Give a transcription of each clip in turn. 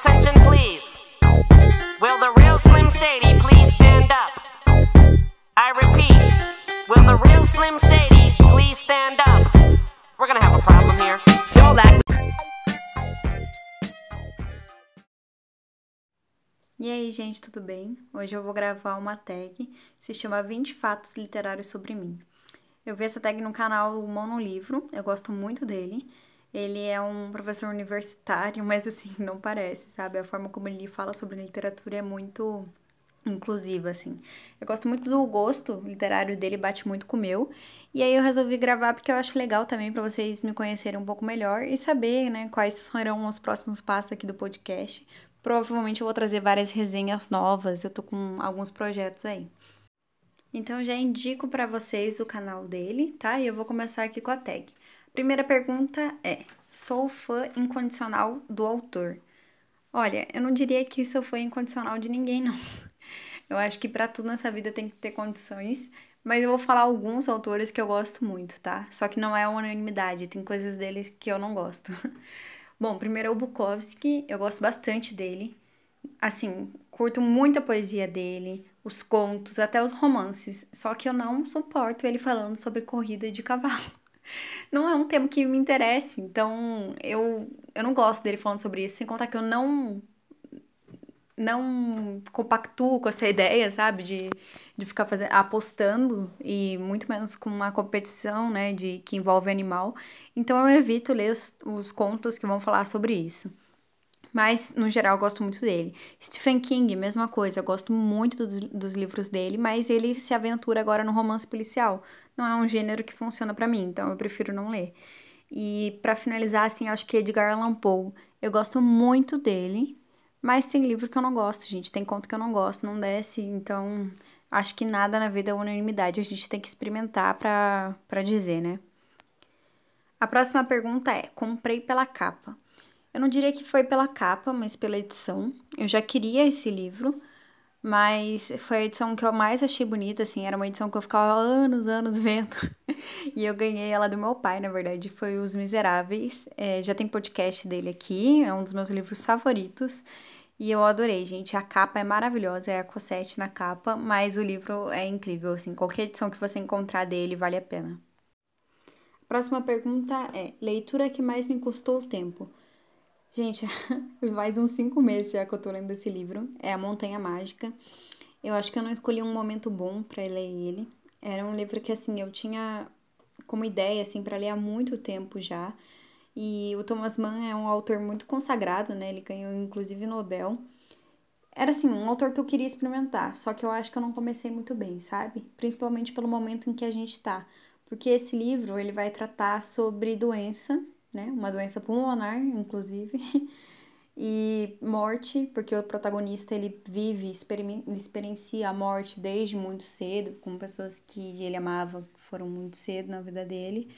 attention, please? Will the real Slim Shady please stand up? I repeat, will the real Slim Shady please stand up? We're gonna have a problem here. You'll act. E aí, gente, tudo bem? Hoje eu vou gravar uma tag que se chama 20 fatos literários sobre mim. Eu vi essa tag no canal Monolivro, eu gosto muito dele. Ele é um professor universitário, mas assim, não parece, sabe? A forma como ele fala sobre literatura é muito inclusiva, assim. Eu gosto muito do gosto literário dele, bate muito com o meu. E aí eu resolvi gravar porque eu acho legal também para vocês me conhecerem um pouco melhor e saber, né, quais serão os próximos passos aqui do podcast. Provavelmente eu vou trazer várias resenhas novas, eu tô com alguns projetos aí. Então já indico para vocês o canal dele, tá? E eu vou começar aqui com a tag. Primeira pergunta é: sou fã incondicional do autor? Olha, eu não diria que sou fã incondicional de ninguém, não. Eu acho que para tudo nessa vida tem que ter condições, mas eu vou falar alguns autores que eu gosto muito, tá? Só que não é unanimidade, tem coisas dele que eu não gosto. Bom, primeiro é o Bukowski, eu gosto bastante dele. Assim, curto muito a poesia dele, os contos, até os romances. Só que eu não suporto ele falando sobre corrida de cavalo não é um tema que me interesse. Então, eu, eu não gosto dele falando sobre isso, sem contar que eu não não compactuo com essa ideia, sabe, de, de ficar fazendo, apostando e muito menos com uma competição, né, de que envolve animal. Então eu evito ler os, os contos que vão falar sobre isso. Mas, no geral, gosto muito dele. Stephen King, mesma coisa. Gosto muito dos, dos livros dele, mas ele se aventura agora no romance policial. Não é um gênero que funciona para mim, então eu prefiro não ler. E para finalizar, assim, acho que Edgar Allan Poe. Eu gosto muito dele, mas tem livro que eu não gosto, gente. Tem conto que eu não gosto, não desce. Então, acho que nada na vida é unanimidade. A gente tem que experimentar pra dizer, né? A próxima pergunta é: comprei pela capa. Eu não diria que foi pela capa, mas pela edição. Eu já queria esse livro, mas foi a edição que eu mais achei bonita, assim, era uma edição que eu ficava anos, anos vendo. e eu ganhei ela do meu pai, na verdade, foi Os Miseráveis. É, já tem podcast dele aqui, é um dos meus livros favoritos. E eu adorei, gente. A capa é maravilhosa, é a Cosette na capa, mas o livro é incrível, assim. Qualquer edição que você encontrar dele vale a pena. Próxima pergunta é: leitura que mais me custou o tempo? Gente, faz uns cinco meses já que eu tô lendo esse livro. É A Montanha Mágica. Eu acho que eu não escolhi um momento bom para ler ele. Era um livro que, assim, eu tinha como ideia, assim, para ler há muito tempo já. E o Thomas Mann é um autor muito consagrado, né? Ele ganhou, inclusive, Nobel. Era, assim, um autor que eu queria experimentar. Só que eu acho que eu não comecei muito bem, sabe? Principalmente pelo momento em que a gente tá. Porque esse livro, ele vai tratar sobre doença né? Uma doença pulmonar, inclusive. e morte, porque o protagonista ele vive, experiencia a morte desde muito cedo, com pessoas que ele amava que foram muito cedo na vida dele.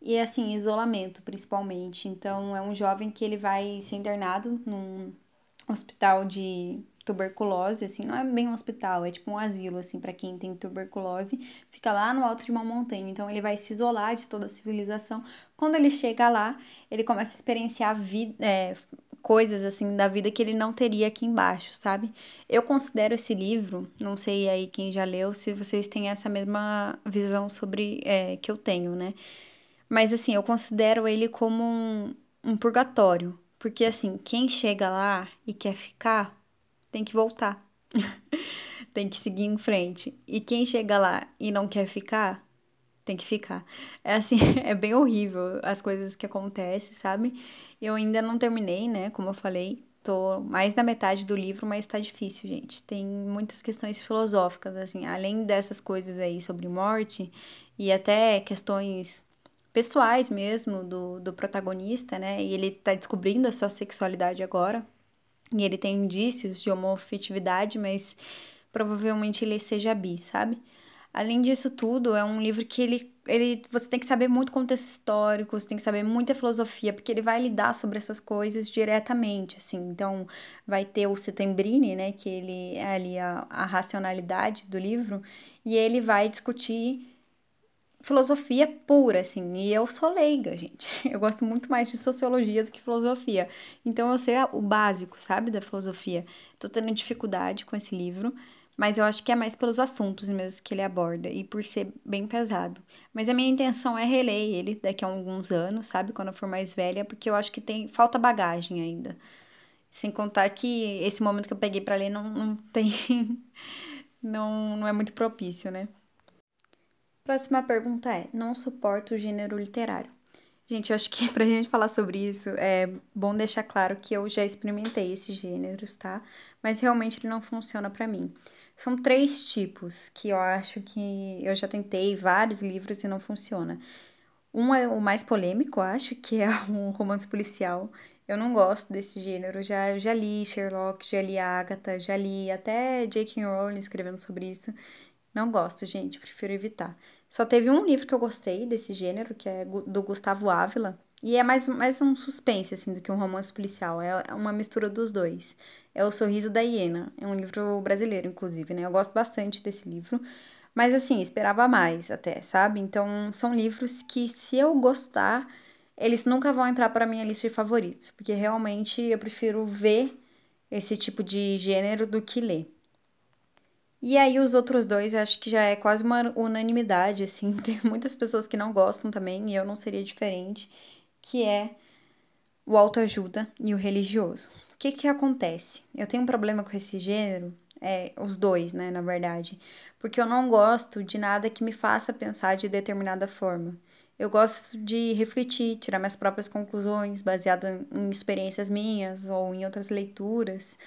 E assim, isolamento principalmente. Então, é um jovem que ele vai ser internado num hospital de tuberculose, assim, não é bem um hospital, é tipo um asilo, assim, para quem tem tuberculose, fica lá no alto de uma montanha, então ele vai se isolar de toda a civilização. Quando ele chega lá, ele começa a experienciar vida, é, coisas, assim, da vida que ele não teria aqui embaixo, sabe? Eu considero esse livro, não sei aí quem já leu, se vocês têm essa mesma visão sobre, é, que eu tenho, né? Mas, assim, eu considero ele como um, um purgatório, porque, assim, quem chega lá e quer ficar, tem que voltar. tem que seguir em frente. E quem chega lá e não quer ficar, tem que ficar. É assim, é bem horrível as coisas que acontecem, sabe? Eu ainda não terminei, né? Como eu falei, tô mais na metade do livro, mas tá difícil, gente. Tem muitas questões filosóficas, assim, além dessas coisas aí sobre morte e até questões pessoais mesmo do, do protagonista, né? E ele tá descobrindo a sua sexualidade agora, e ele tem indícios de homofetividade, mas provavelmente ele seja bi, sabe? Além disso tudo, é um livro que ele, ele você tem que saber muito contexto histórico, você tem que saber muita filosofia, porque ele vai lidar sobre essas coisas diretamente, assim. Então, vai ter o Setembrini, né, que ele é ali a, a racionalidade do livro, e ele vai discutir filosofia pura, assim, e eu sou leiga, gente. Eu gosto muito mais de sociologia do que filosofia. Então eu sei o básico, sabe, da filosofia. Tô tendo dificuldade com esse livro, mas eu acho que é mais pelos assuntos mesmo que ele aborda e por ser bem pesado. Mas a minha intenção é reler ele daqui a alguns anos, sabe, quando eu for mais velha, porque eu acho que tem falta bagagem ainda. Sem contar que esse momento que eu peguei para ler não, não tem não não é muito propício, né? Próxima pergunta é: não suporto o gênero literário. Gente, eu acho que pra gente falar sobre isso é bom deixar claro que eu já experimentei esses gêneros, tá? Mas realmente ele não funciona para mim. São três tipos que eu acho que eu já tentei vários livros e não funciona. Um é o mais polêmico, acho, que é um romance policial. Eu não gosto desse gênero. Já, já li Sherlock, já li Agatha, já li até J.K. Rowling escrevendo sobre isso. Não gosto, gente, prefiro evitar. Só teve um livro que eu gostei desse gênero, que é do Gustavo Ávila. E é mais, mais um suspense, assim, do que um romance policial. É, é uma mistura dos dois. É O Sorriso da Hiena. É um livro brasileiro, inclusive, né? Eu gosto bastante desse livro. Mas, assim, esperava mais até, sabe? Então, são livros que, se eu gostar, eles nunca vão entrar para minha lista de favoritos. Porque, realmente, eu prefiro ver esse tipo de gênero do que ler. E aí os outros dois, acho que já é quase uma unanimidade, assim. Tem muitas pessoas que não gostam também, e eu não seria diferente, que é o autoajuda e o religioso. O que que acontece? Eu tenho um problema com esse gênero, é, os dois, né, na verdade, porque eu não gosto de nada que me faça pensar de determinada forma. Eu gosto de refletir, tirar minhas próprias conclusões, baseada em experiências minhas ou em outras leituras.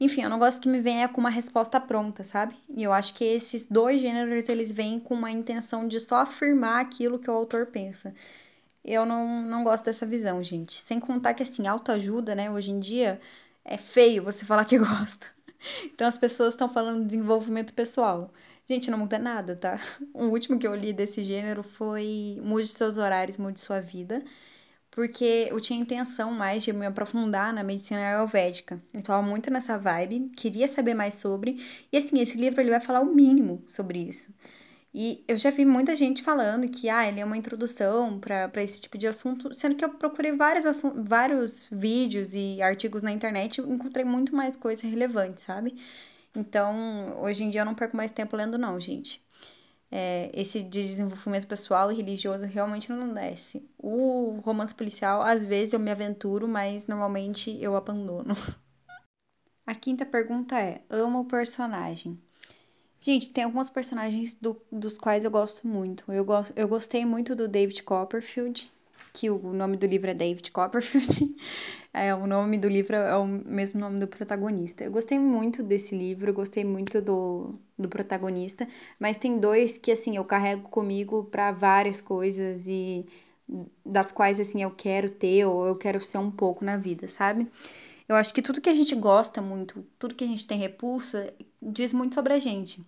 Enfim, eu não gosto que me venha com uma resposta pronta, sabe? E eu acho que esses dois gêneros, eles vêm com uma intenção de só afirmar aquilo que o autor pensa. Eu não, não gosto dessa visão, gente. Sem contar que, assim, autoajuda, né? Hoje em dia, é feio você falar que gosta. Então, as pessoas estão falando de desenvolvimento pessoal. Gente, não muda nada, tá? O último que eu li desse gênero foi Mude seus horários, mude sua vida porque eu tinha intenção mais de me aprofundar na medicina ayurvédica. Eu estava muito nessa vibe, queria saber mais sobre, e assim, esse livro ele vai falar o mínimo sobre isso. E eu já vi muita gente falando que ah, ele é uma introdução para esse tipo de assunto, sendo que eu procurei vários, vários vídeos e artigos na internet e encontrei muito mais coisa relevante, sabe? Então, hoje em dia eu não perco mais tempo lendo, não, gente é, esse de desenvolvimento pessoal e religioso realmente não desce. O romance policial, às vezes eu me aventuro, mas normalmente eu abandono. A quinta pergunta é: amo o personagem? Gente, tem alguns personagens do, dos quais eu gosto muito. Eu, go eu gostei muito do David Copperfield, que o nome do livro é David Copperfield. É, o nome do livro é o mesmo nome do protagonista. Eu gostei muito desse livro, gostei muito do, do protagonista, mas tem dois que, assim, eu carrego comigo para várias coisas e das quais, assim, eu quero ter ou eu quero ser um pouco na vida, sabe? Eu acho que tudo que a gente gosta muito, tudo que a gente tem repulsa, diz muito sobre a gente.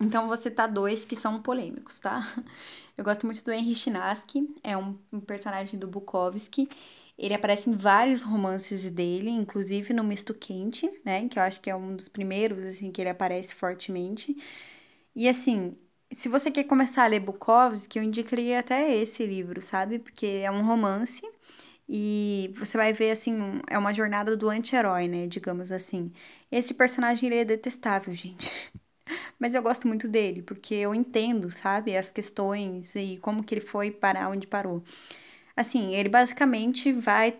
Então, vou citar dois que são polêmicos, tá? Eu gosto muito do Henry Chinaski, é um personagem do Bukowski, ele aparece em vários romances dele, inclusive no Misto Quente, né? Que eu acho que é um dos primeiros, assim, que ele aparece fortemente. E, assim, se você quer começar a ler Bukowski, eu indicaria até esse livro, sabe? Porque é um romance e você vai ver, assim, é uma jornada do anti-herói, né? Digamos assim. Esse personagem, ele é detestável, gente. Mas eu gosto muito dele, porque eu entendo, sabe? As questões e como que ele foi parar onde parou. Assim, ele basicamente vai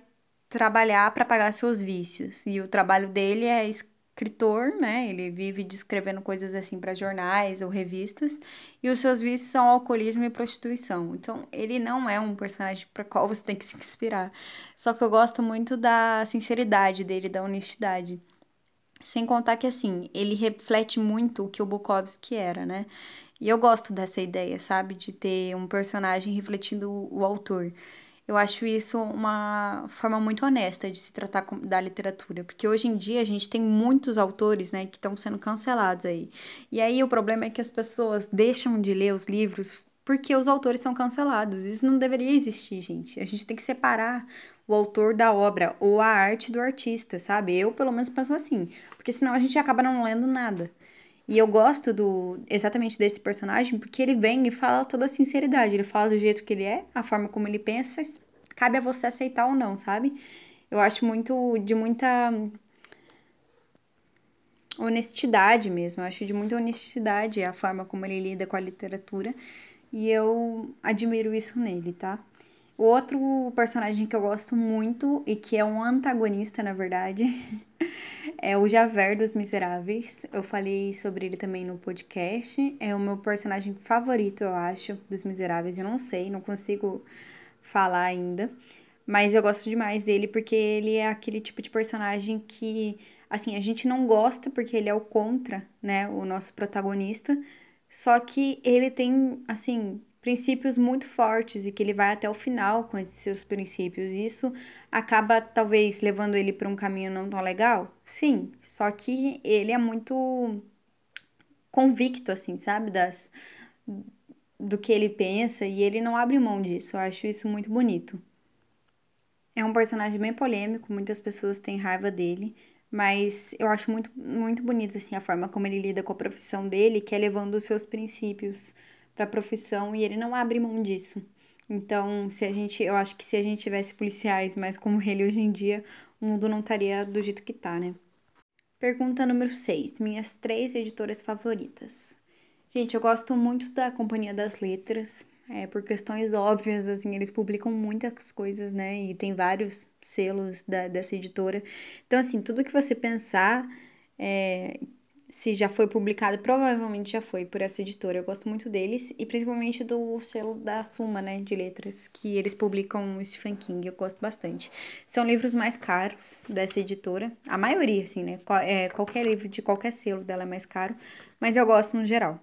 trabalhar para pagar seus vícios. E o trabalho dele é escritor, né? Ele vive descrevendo coisas assim para jornais ou revistas. E os seus vícios são alcoolismo e prostituição. Então, ele não é um personagem para qual você tem que se inspirar. Só que eu gosto muito da sinceridade dele, da honestidade. Sem contar que, assim, ele reflete muito o que o Bukowski era, né? E eu gosto dessa ideia, sabe? De ter um personagem refletindo o autor. Eu acho isso uma forma muito honesta de se tratar da literatura, porque hoje em dia a gente tem muitos autores, né, que estão sendo cancelados aí. E aí o problema é que as pessoas deixam de ler os livros porque os autores são cancelados. Isso não deveria existir, gente. A gente tem que separar o autor da obra ou a arte do artista, sabe? Eu, pelo menos, penso assim, porque senão a gente acaba não lendo nada. E eu gosto do exatamente desse personagem porque ele vem e fala toda a sinceridade. Ele fala do jeito que ele é, a forma como ele pensa, cabe a você aceitar ou não, sabe? Eu acho muito de muita honestidade mesmo. Eu acho de muita honestidade a forma como ele lida com a literatura. E eu admiro isso nele, tá? O outro personagem que eu gosto muito e que é um antagonista, na verdade, é o Javert dos Miseráveis. Eu falei sobre ele também no podcast. É o meu personagem favorito, eu acho, dos Miseráveis. Eu não sei, não consigo falar ainda. Mas eu gosto demais dele porque ele é aquele tipo de personagem que, assim, a gente não gosta porque ele é o contra, né, o nosso protagonista. Só que ele tem, assim, princípios muito fortes e que ele vai até o final com esses seus princípios. Isso acaba talvez levando ele para um caminho não tão legal? Sim, só que ele é muito convicto assim, sabe, das do que ele pensa e ele não abre mão disso. Eu acho isso muito bonito. É um personagem bem polêmico, muitas pessoas têm raiva dele, mas eu acho muito muito bonita assim a forma como ele lida com a profissão dele, que é levando os seus princípios para a profissão e ele não abre mão disso. Então, se a gente, eu acho que se a gente tivesse policiais mais como ele hoje em dia, o mundo não estaria do jeito que tá, né? Pergunta número 6. Minhas três editoras favoritas. Gente, eu gosto muito da Companhia das Letras, é, por questões óbvias, assim, eles publicam muitas coisas, né? E tem vários selos da, dessa editora. Então, assim, tudo que você pensar é, se já foi publicado, provavelmente já foi por essa editora. Eu gosto muito deles e principalmente do selo da Suma, né, de letras, que eles publicam Stephen King. Eu gosto bastante. São livros mais caros dessa editora, a maioria, assim, né? É, qualquer livro de qualquer selo dela é mais caro, mas eu gosto no geral.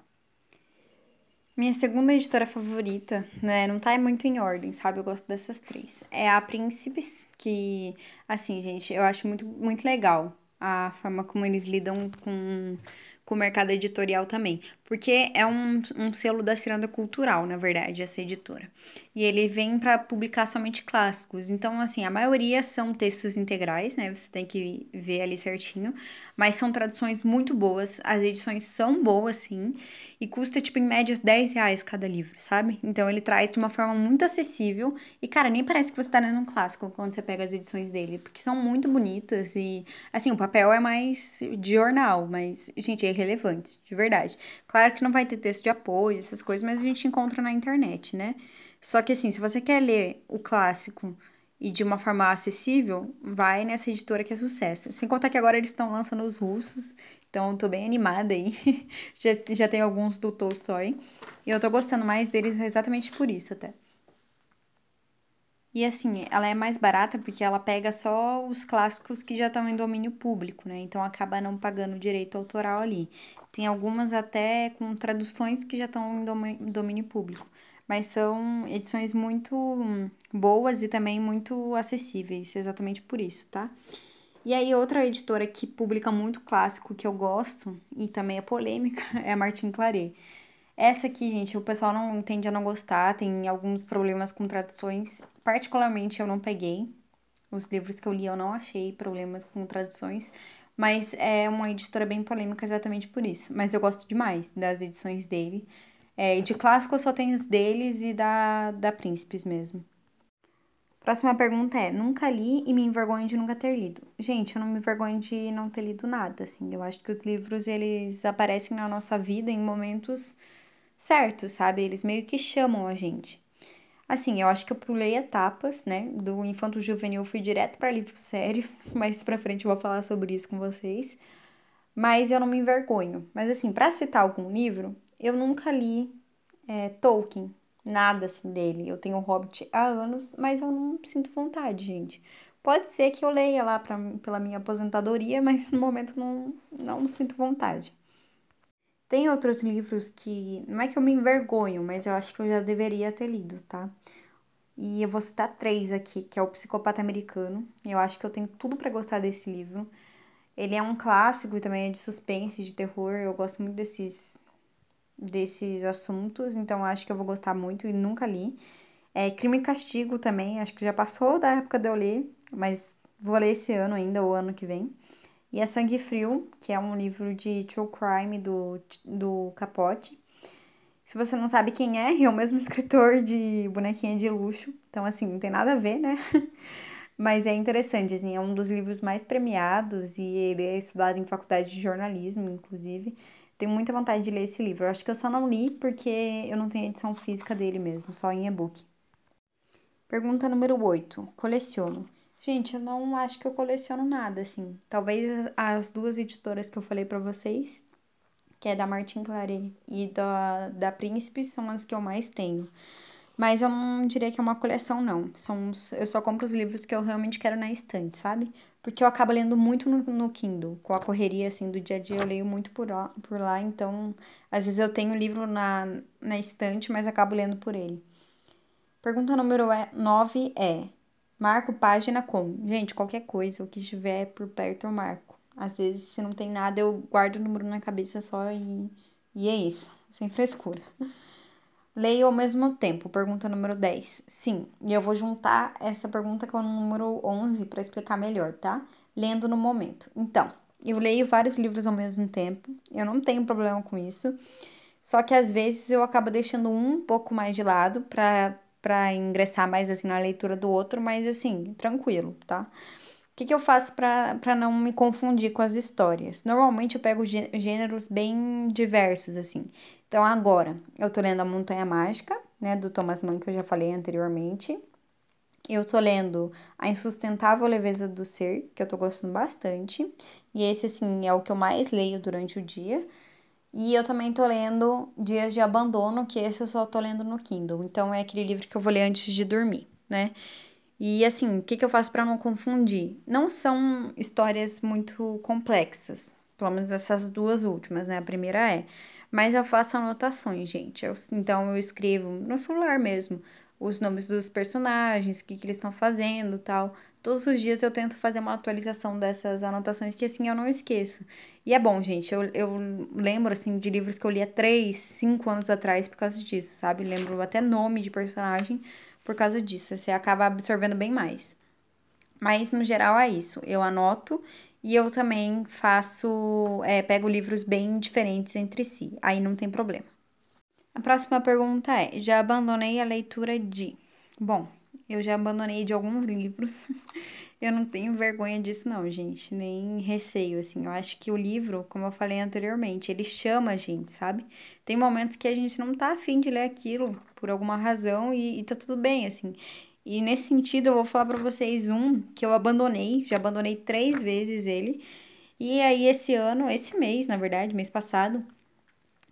Minha segunda editora favorita, né, não tá muito em ordem, sabe? Eu gosto dessas três. É a Príncipes, que, assim, gente, eu acho muito, muito legal a forma como eles lidam com, com o mercado editorial também. Porque é um, um selo da Ciranda Cultural, na verdade, essa editora. E ele vem para publicar somente clássicos. Então, assim, a maioria são textos integrais, né? Você tem que ver ali certinho. Mas são traduções muito boas. As edições são boas, sim. E custa, tipo, em média, 10 reais cada livro, sabe? Então, ele traz de uma forma muito acessível. E, cara, nem parece que você tá lendo um clássico quando você pega as edições dele. Porque são muito bonitas. E, assim, o papel é mais de jornal. Mas, gente, é irrelevante, de verdade. Claro que não vai ter texto de apoio, essas coisas, mas a gente encontra na internet, né? Só que assim, se você quer ler o clássico e de uma forma acessível, vai nessa editora que é sucesso. Sem contar que agora eles estão lançando os russos, então tô bem animada aí. já, já tem alguns do Tolstói. E eu tô gostando mais deles exatamente por isso até. E assim, ela é mais barata porque ela pega só os clássicos que já estão em domínio público, né? Então acaba não pagando direito autoral ali. Tem algumas até com traduções que já estão em domínio público, mas são edições muito boas e também muito acessíveis, exatamente por isso, tá? E aí, outra editora que publica muito clássico que eu gosto e também é polêmica é a Martin Claret. Essa aqui, gente, o pessoal não tende a não gostar, tem alguns problemas com traduções. Particularmente, eu não peguei. Os livros que eu li, eu não achei problemas com traduções. Mas é uma editora bem polêmica exatamente por isso. Mas eu gosto demais das edições dele. É, de clássico eu só tenho deles e da, da Príncipes mesmo. Próxima pergunta é: nunca li e me envergonho de nunca ter lido. Gente, eu não me envergonho de não ter lido nada, assim. Eu acho que os livros eles aparecem na nossa vida em momentos certos, sabe? Eles meio que chamam a gente. Assim, eu acho que eu pulei etapas, né? Do infanto juvenil fui direto para livros sérios, mais para frente eu vou falar sobre isso com vocês. Mas eu não me envergonho. Mas assim, para citar algum livro, eu nunca li é, Tolkien, nada assim dele. Eu tenho o Hobbit há anos, mas eu não sinto vontade, gente. Pode ser que eu leia lá pra, pela minha aposentadoria, mas no momento não, não sinto vontade. Tem outros livros que. Não é que eu me envergonho, mas eu acho que eu já deveria ter lido, tá? E eu vou citar três aqui, que é o Psicopata Americano. Eu acho que eu tenho tudo para gostar desse livro. Ele é um clássico e também é de suspense, de terror. Eu gosto muito desses, desses assuntos, então acho que eu vou gostar muito e nunca li. É Crime e Castigo também, acho que já passou da época de eu ler, mas vou ler esse ano ainda, ou ano que vem. E é Sangue Frio, que é um livro de true crime do, do Capote. Se você não sabe quem é, é o mesmo escritor de Bonequinha de Luxo. Então, assim, não tem nada a ver, né? Mas é interessante, assim, é um dos livros mais premiados e ele é estudado em faculdade de jornalismo, inclusive. Tenho muita vontade de ler esse livro. Eu acho que eu só não li porque eu não tenho edição física dele mesmo, só em e-book. Pergunta número 8. Coleciono. Gente, eu não acho que eu coleciono nada, assim. Talvez as duas editoras que eu falei para vocês, que é da Martin Claret e da, da Príncipe, são as que eu mais tenho. Mas eu não diria que é uma coleção, não. São os, eu só compro os livros que eu realmente quero na estante, sabe? Porque eu acabo lendo muito no, no Kindle. Com a correria, assim, do dia a dia, eu leio muito por, por lá. Então, às vezes eu tenho o livro na, na estante, mas acabo lendo por ele. Pergunta número 9 é... Marco página com. Gente, qualquer coisa, o que estiver por perto eu marco. Às vezes, se não tem nada, eu guardo o número na cabeça só e, e é isso. Sem frescura. Leio ao mesmo tempo. Pergunta número 10. Sim, e eu vou juntar essa pergunta com o número 11 para explicar melhor, tá? Lendo no momento. Então, eu leio vários livros ao mesmo tempo. Eu não tenho problema com isso. Só que às vezes eu acabo deixando um pouco mais de lado para para ingressar mais assim na leitura do outro, mas assim, tranquilo, tá? O que, que eu faço para não me confundir com as histórias? Normalmente eu pego gêneros bem diversos, assim. Então, agora, eu tô lendo A Montanha Mágica, né, do Thomas Mann, que eu já falei anteriormente. Eu tô lendo A Insustentável Leveza do Ser, que eu tô gostando bastante. E esse, assim, é o que eu mais leio durante o dia. E eu também tô lendo Dias de Abandono, que esse eu só tô lendo no Kindle. Então é aquele livro que eu vou ler antes de dormir, né? E assim, o que, que eu faço para não confundir? Não são histórias muito complexas, pelo menos essas duas últimas, né? A primeira é. Mas eu faço anotações, gente. Eu, então eu escrevo no celular mesmo os nomes dos personagens, o que, que eles estão fazendo tal. Todos os dias eu tento fazer uma atualização dessas anotações que assim eu não esqueço. E é bom, gente. Eu, eu lembro, assim, de livros que eu li há 3, 5 anos atrás por causa disso, sabe? Lembro até nome de personagem por causa disso. Você acaba absorvendo bem mais. Mas, no geral, é isso. Eu anoto e eu também faço... É, pego livros bem diferentes entre si. Aí não tem problema. A próxima pergunta é: já abandonei a leitura de. Bom, eu já abandonei de alguns livros. eu não tenho vergonha disso, não, gente. Nem receio, assim. Eu acho que o livro, como eu falei anteriormente, ele chama a gente, sabe? Tem momentos que a gente não tá afim de ler aquilo por alguma razão e, e tá tudo bem, assim. E nesse sentido, eu vou falar para vocês um que eu abandonei, já abandonei três vezes ele. E aí, esse ano, esse mês, na verdade, mês passado,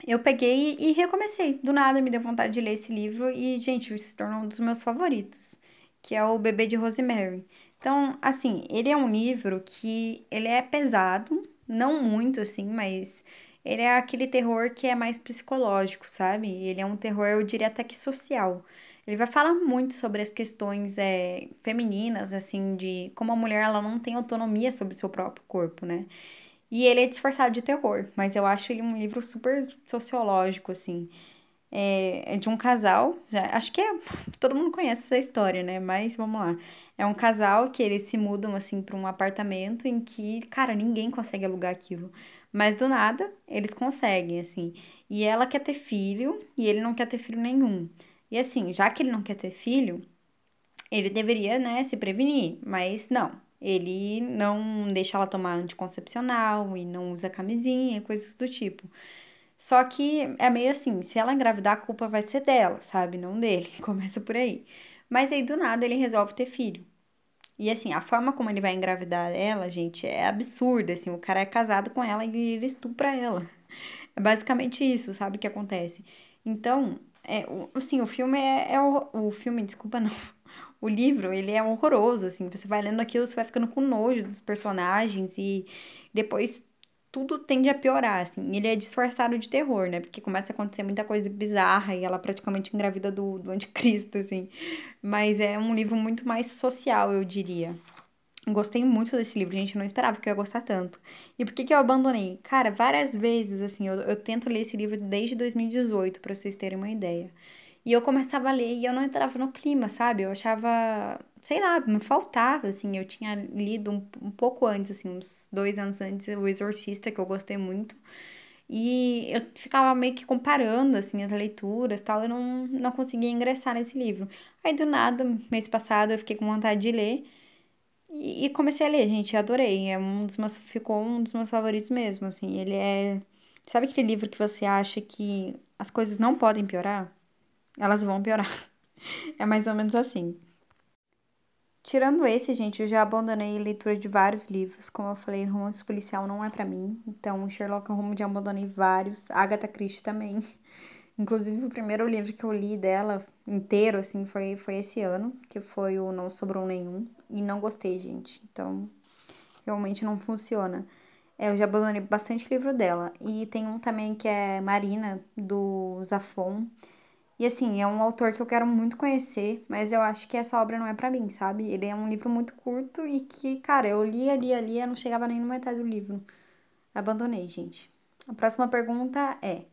eu peguei e recomecei. Do nada me deu vontade de ler esse livro e, gente, se tornou um dos meus favoritos que é o Bebê de Rosemary. Então, assim, ele é um livro que ele é pesado, não muito assim, mas ele é aquele terror que é mais psicológico, sabe? Ele é um terror, eu diria até que social. Ele vai falar muito sobre as questões é, femininas, assim, de como a mulher ela não tem autonomia sobre o seu próprio corpo, né? E ele é disfarçado de terror, mas eu acho ele um livro super sociológico, assim é, é de um casal. Acho que é, todo mundo conhece essa história, né? Mas vamos lá. É um casal que eles se mudam assim para um apartamento em que, cara, ninguém consegue alugar aquilo. Mas do nada, eles conseguem, assim. E ela quer ter filho e ele não quer ter filho nenhum. E assim, já que ele não quer ter filho, ele deveria, né, se prevenir, mas não. Ele não deixa ela tomar anticoncepcional e não usa camisinha, coisas do tipo. Só que é meio assim, se ela engravidar, a culpa vai ser dela, sabe? Não dele. Começa por aí. Mas aí do nada ele resolve ter filho. E assim, a forma como ele vai engravidar ela, gente, é absurda. Assim, o cara é casado com ela e ele estupra ela. É basicamente isso, sabe, que acontece. Então, é, assim, o filme é, é o, o filme, desculpa, não. O livro, ele é horroroso, assim. Você vai lendo aquilo, você vai ficando com nojo dos personagens e depois tudo tende a piorar, assim. Ele é disfarçado de terror, né? Porque começa a acontecer muita coisa bizarra e ela praticamente engravida do, do anticristo, assim. Mas é um livro muito mais social, eu diria. Gostei muito desse livro, gente. Não esperava que eu ia gostar tanto. E por que, que eu abandonei? Cara, várias vezes, assim, eu, eu tento ler esse livro desde 2018, para vocês terem uma ideia. E eu começava a ler e eu não entrava no clima, sabe? Eu achava, sei lá, me faltava, assim. Eu tinha lido um, um pouco antes, assim, uns dois anos antes, O Exorcista, que eu gostei muito. E eu ficava meio que comparando, assim, as leituras tal. Eu não, não conseguia ingressar nesse livro. Aí, do nada, mês passado, eu fiquei com vontade de ler. E, e comecei a ler, gente. Adorei. É um dos meus, ficou um dos meus favoritos mesmo, assim. Ele é... Sabe aquele livro que você acha que as coisas não podem piorar? Elas vão piorar. É mais ou menos assim. Tirando esse, gente, eu já abandonei a leitura de vários livros. Como eu falei, romance policial não é para mim. Então, Sherlock Holmes já abandonei vários. Agatha Christie também. Inclusive, o primeiro livro que eu li dela inteiro, assim, foi, foi esse ano, que foi o Não Sobrou Nenhum. E não gostei, gente. Então, realmente não funciona. É, eu já abandonei bastante livro dela. E tem um também que é Marina, do Zafon. E assim, é um autor que eu quero muito conhecer, mas eu acho que essa obra não é para mim, sabe? Ele é um livro muito curto e que, cara, eu lia, lia, lia, não chegava nem no metade do livro. Abandonei, gente. A próxima pergunta é: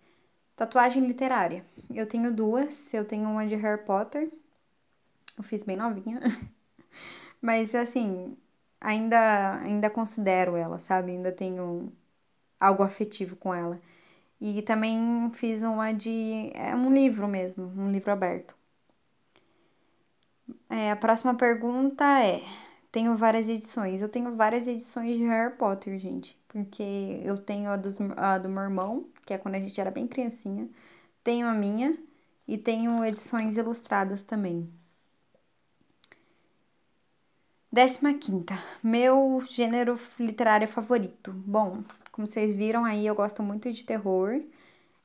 tatuagem literária. Eu tenho duas, eu tenho uma de Harry Potter. Eu fiz bem novinha. mas assim, ainda ainda considero ela, sabe? Ainda tenho algo afetivo com ela. E também fiz uma de. É um livro mesmo, um livro aberto. É, a próxima pergunta é: tenho várias edições. Eu tenho várias edições de Harry Potter, gente. Porque eu tenho a, dos, a do meu irmão, que é quando a gente era bem criancinha. Tenho a minha e tenho edições ilustradas também. Décima quinta, meu gênero literário favorito. Bom, como vocês viram aí, eu gosto muito de terror.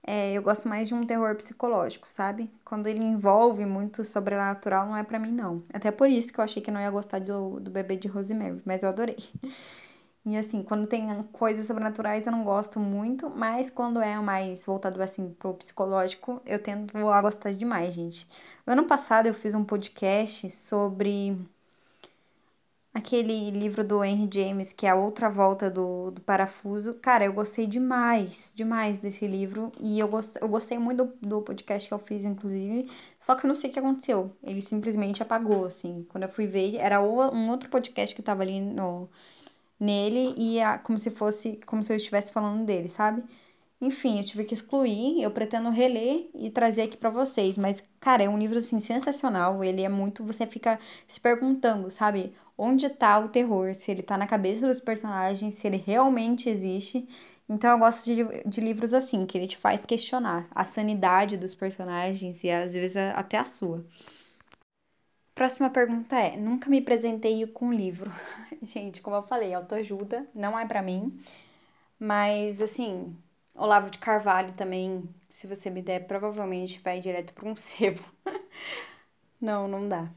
É, eu gosto mais de um terror psicológico, sabe? Quando ele envolve muito sobrenatural, não é para mim, não. Até por isso que eu achei que não ia gostar do, do bebê de Rosemary, mas eu adorei. E assim, quando tem coisas sobrenaturais eu não gosto muito, mas quando é mais voltado assim pro psicológico, eu tendo a gostar demais, gente. ano passado eu fiz um podcast sobre aquele livro do Henry James, que é a outra volta do, do parafuso. Cara, eu gostei demais, demais desse livro. E eu, gost, eu gostei muito do, do podcast que eu fiz, inclusive. Só que eu não sei o que aconteceu. Ele simplesmente apagou, assim. Quando eu fui ver, era um outro podcast que tava ali no, nele. E a, como se fosse, como se eu estivesse falando dele, sabe? Enfim, eu tive que excluir, eu pretendo reler e trazer aqui para vocês, mas cara, é um livro assim sensacional, ele é muito, você fica se perguntando, sabe? Onde tá o terror? Se ele tá na cabeça dos personagens, se ele realmente existe. Então eu gosto de, de livros assim, que ele te faz questionar a sanidade dos personagens e às vezes até a sua. Próxima pergunta é: nunca me presentei com livro. Gente, como eu falei, autoajuda não é para mim, mas assim, Olavo de Carvalho também, se você me der, provavelmente vai direto para um sebo. não, não dá.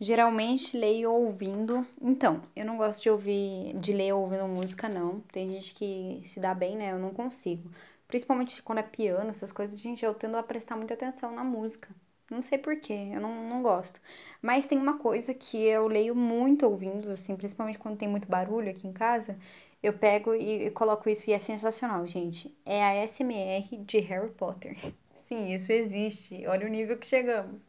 Geralmente leio ouvindo. Então, eu não gosto de ouvir, de ler ouvindo música, não. Tem gente que se dá bem, né? Eu não consigo. Principalmente quando é piano, essas coisas, gente, eu tendo a prestar muita atenção na música. Não sei porquê, eu não, não gosto. Mas tem uma coisa que eu leio muito ouvindo, assim, principalmente quando tem muito barulho aqui em casa, eu pego e, e coloco isso e é sensacional, gente. É a SMR de Harry Potter. Sim, isso existe. Olha o nível que chegamos.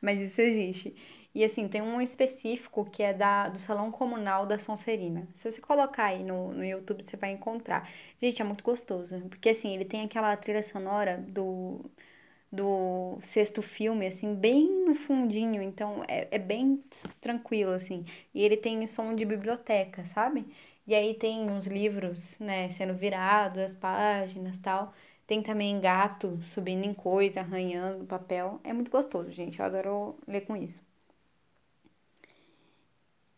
Mas isso existe. E assim, tem um específico que é da, do Salão Comunal da Sonserina. Se você colocar aí no, no YouTube, você vai encontrar. Gente, é muito gostoso. Porque assim, ele tem aquela trilha sonora do, do sexto filme, assim, bem no fundinho. Então, é, é bem tranquilo, assim. E ele tem som de biblioteca, sabe? E aí tem uns livros, né, sendo virados, as páginas tal. Tem também gato subindo em coisa, arranhando papel. É muito gostoso, gente. Eu adoro ler com isso.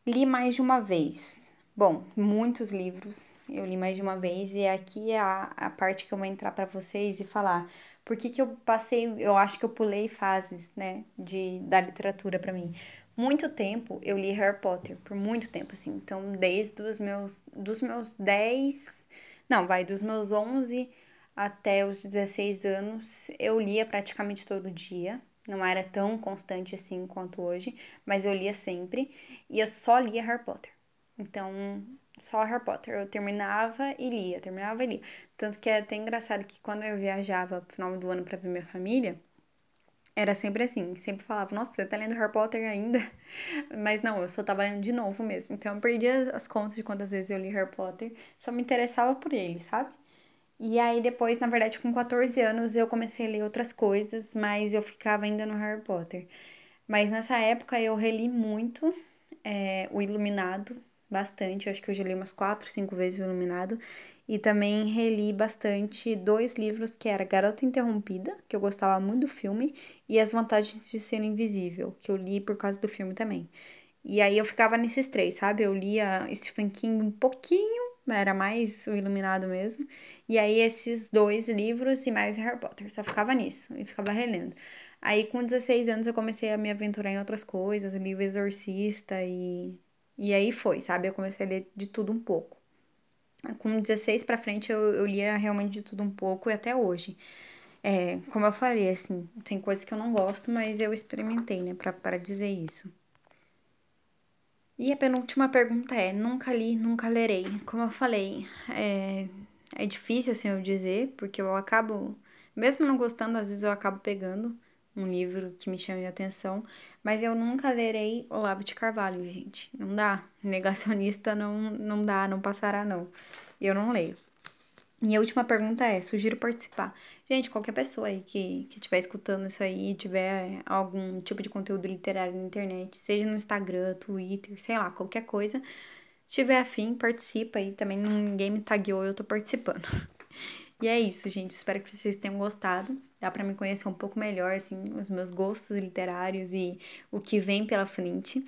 Li mais de uma vez. Bom, muitos livros eu li mais de uma vez e aqui é a, a parte que eu vou entrar para vocês e falar por que, que eu passei, eu acho que eu pulei fases, né, de, da literatura para mim muito tempo eu li Harry Potter, por muito tempo, assim. Então, desde os meus, dos meus 10, não, vai, dos meus 11 até os 16 anos, eu lia praticamente todo dia. Não era tão constante assim quanto hoje, mas eu lia sempre. E eu só lia Harry Potter. Então, só Harry Potter. Eu terminava e lia, terminava e lia. Tanto que é até engraçado que quando eu viajava no final do ano para ver minha família, era sempre assim, sempre falava, nossa, você tá lendo Harry Potter ainda? Mas não, eu só tava lendo de novo mesmo. Então eu perdi as contas de quantas vezes eu li Harry Potter, só me interessava por ele, sabe? E aí depois, na verdade, com 14 anos eu comecei a ler outras coisas, mas eu ficava ainda no Harry Potter. Mas nessa época eu reli muito é, O Iluminado, bastante, eu acho que eu já li umas 4, 5 vezes O Iluminado. E também reli bastante dois livros que era Garota Interrompida, que eu gostava muito do filme, e As Vantagens de Ser Invisível, que eu li por causa do filme também. E aí eu ficava nesses três, sabe? Eu lia Stephen King um pouquinho, era mais o Iluminado mesmo. E aí esses dois livros e mais Harry Potter, só ficava nisso e ficava relendo. Aí com 16 anos eu comecei a me aventurar em outras coisas, li o Exorcista e e aí foi, sabe? Eu comecei a ler de tudo um pouco com 16 para frente eu, eu lia realmente de tudo um pouco e até hoje. É, como eu falei, assim, tem coisas que eu não gosto, mas eu experimentei, né, pra dizer isso. E a penúltima pergunta é: nunca li, nunca lerei. Como eu falei, é, é difícil assim eu dizer, porque eu acabo, mesmo não gostando, às vezes eu acabo pegando um livro que me chame a atenção, mas eu nunca lerei Olavo de Carvalho, gente. Não dá. Negacionista não, não dá, não passará, não. Eu não leio. E a última pergunta é: sugiro participar. Gente, qualquer pessoa aí que estiver escutando isso aí, tiver algum tipo de conteúdo literário na internet, seja no Instagram, Twitter, sei lá, qualquer coisa, tiver afim, participa aí. Também ninguém me tagueou, eu tô participando. E é isso, gente. Espero que vocês tenham gostado. Dá para me conhecer um pouco melhor, assim, os meus gostos literários e o que vem pela frente.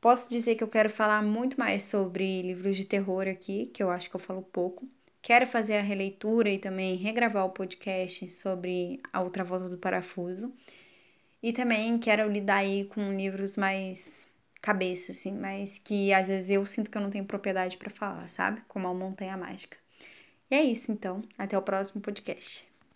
Posso dizer que eu quero falar muito mais sobre livros de terror aqui, que eu acho que eu falo pouco. Quero fazer a releitura e também regravar o podcast sobre A Outra Volta do Parafuso. E também quero lidar aí com livros mais cabeça, assim, mas que às vezes eu sinto que eu não tenho propriedade para falar, sabe? Como a Montanha Mágica. E é isso, então. Até o próximo podcast.